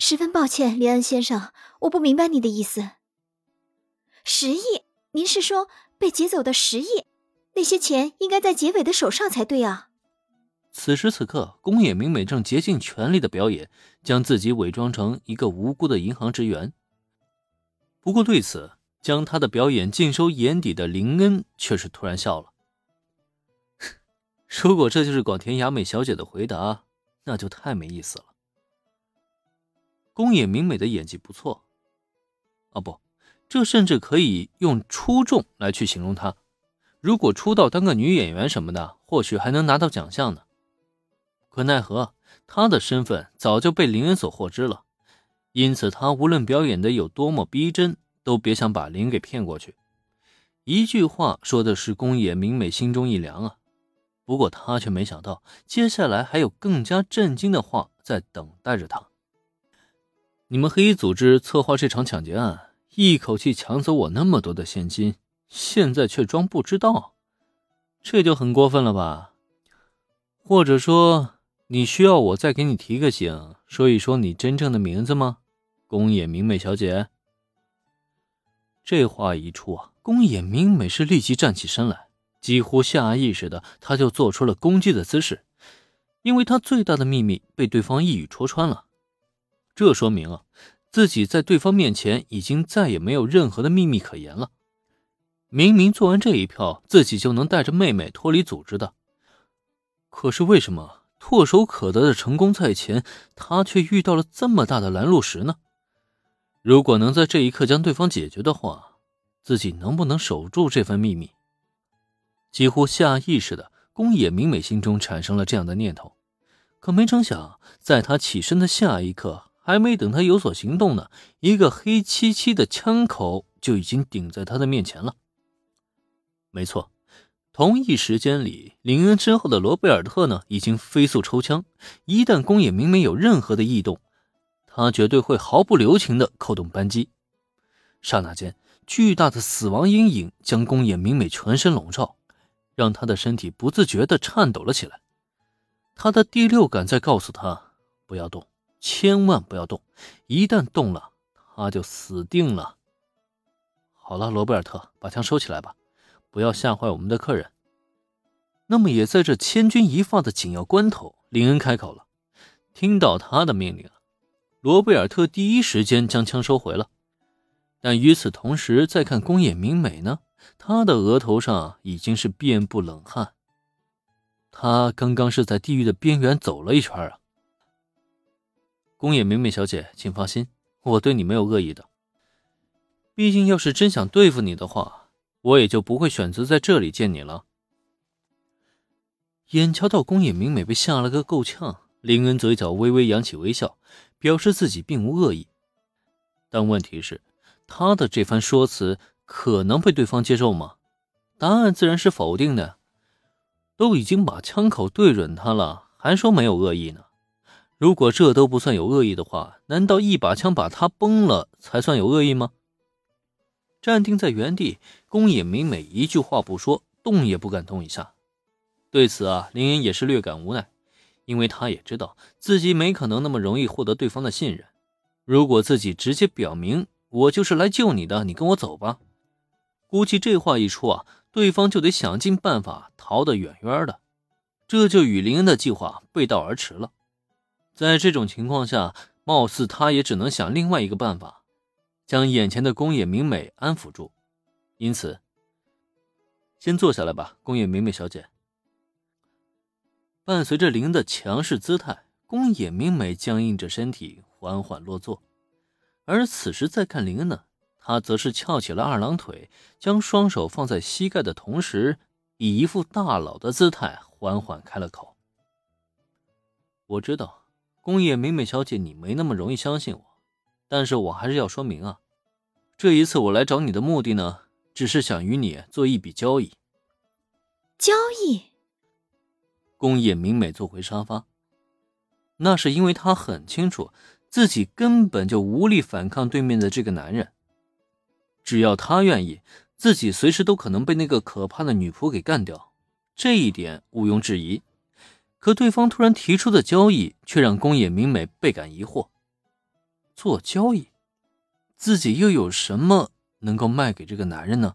十分抱歉，林恩先生，我不明白你的意思。十亿？您是说被劫走的十亿？那些钱应该在劫匪的手上才对啊！此时此刻，宫野明美正竭尽全力的表演，将自己伪装成一个无辜的银行职员。不过对此，将他的表演尽收眼底的林恩却是突然笑了。如果这就是广田雅美小姐的回答，那就太没意思了。宫野明美的演技不错，啊不，这甚至可以用出众来去形容她。如果出道当个女演员什么的，或许还能拿到奖项呢。可奈何，她的身份早就被林恩所获知了，因此她无论表演的有多么逼真，都别想把林给骗过去。一句话说的是宫野明美心中一凉啊。不过她却没想到，接下来还有更加震惊的话在等待着她。你们黑衣组织策划这场抢劫案，一口气抢走我那么多的现金。现在却装不知道，这就很过分了吧？或者说，你需要我再给你提个醒，说一说你真正的名字吗？宫野明美小姐。这话一出啊，宫野明美是立即站起身来，几乎下意识的，她就做出了攻击的姿势，因为她最大的秘密被对方一语戳穿了。这说明啊，自己在对方面前已经再也没有任何的秘密可言了。明明做完这一票，自己就能带着妹妹脱离组织的，可是为什么唾手可得的成功在前，他却遇到了这么大的拦路石呢？如果能在这一刻将对方解决的话，自己能不能守住这份秘密？几乎下意识的，宫野明美心中产生了这样的念头。可没成想，在他起身的下一刻，还没等他有所行动呢，一个黑漆漆的枪口就已经顶在他的面前了。没错，同一时间里，林恩身后的罗贝尔特呢，已经飞速抽枪。一旦宫野明美有任何的异动，他绝对会毫不留情的扣动扳机。刹那间，巨大的死亡阴影将宫野明美全身笼罩，让他的身体不自觉的颤抖了起来。他的第六感在告诉他：不要动，千万不要动，一旦动了，他就死定了。好了，罗贝尔特，把枪收起来吧。不要吓坏我们的客人。那么，也在这千钧一发的紧要关头，林恩开口了。听到他的命令，罗贝尔特第一时间将枪收回了。但与此同时，再看宫野明美呢，她的额头上已经是遍布冷汗。她刚刚是在地狱的边缘走了一圈啊。宫野明美小姐，请放心，我对你没有恶意的。毕竟，要是真想对付你的话。我也就不会选择在这里见你了。眼瞧到宫野明美被吓了个够呛，林恩嘴角微微扬起微笑，表示自己并无恶意。但问题是，他的这番说辞可能被对方接受吗？答案自然是否定的。都已经把枪口对准他了，还说没有恶意呢？如果这都不算有恶意的话，难道一把枪把他崩了才算有恶意吗？站定在原地，宫野明美一句话不说，动也不敢动一下。对此啊，林恩也是略感无奈，因为他也知道自己没可能那么容易获得对方的信任。如果自己直接表明我就是来救你的，你跟我走吧，估计这话一出啊，对方就得想尽办法逃得远远的，这就与林恩的计划背道而驰了。在这种情况下，貌似他也只能想另外一个办法。将眼前的宫野明美安抚住，因此，先坐下来吧，宫野明美小姐。伴随着林的强势姿态，宫野明美僵硬着身体，缓缓落座。而此时再看林恩呢，他则是翘起了二郎腿，将双手放在膝盖的同时，以一副大佬的姿态，缓缓开了口：“我知道，宫野明美小姐，你没那么容易相信我。”但是我还是要说明啊，这一次我来找你的目的呢，只是想与你做一笔交易。交易。宫野明美坐回沙发，那是因为她很清楚自己根本就无力反抗对面的这个男人，只要他愿意，自己随时都可能被那个可怕的女仆给干掉，这一点毋庸置疑。可对方突然提出的交易，却让宫野明美倍感疑惑。做交易，自己又有什么能够卖给这个男人呢？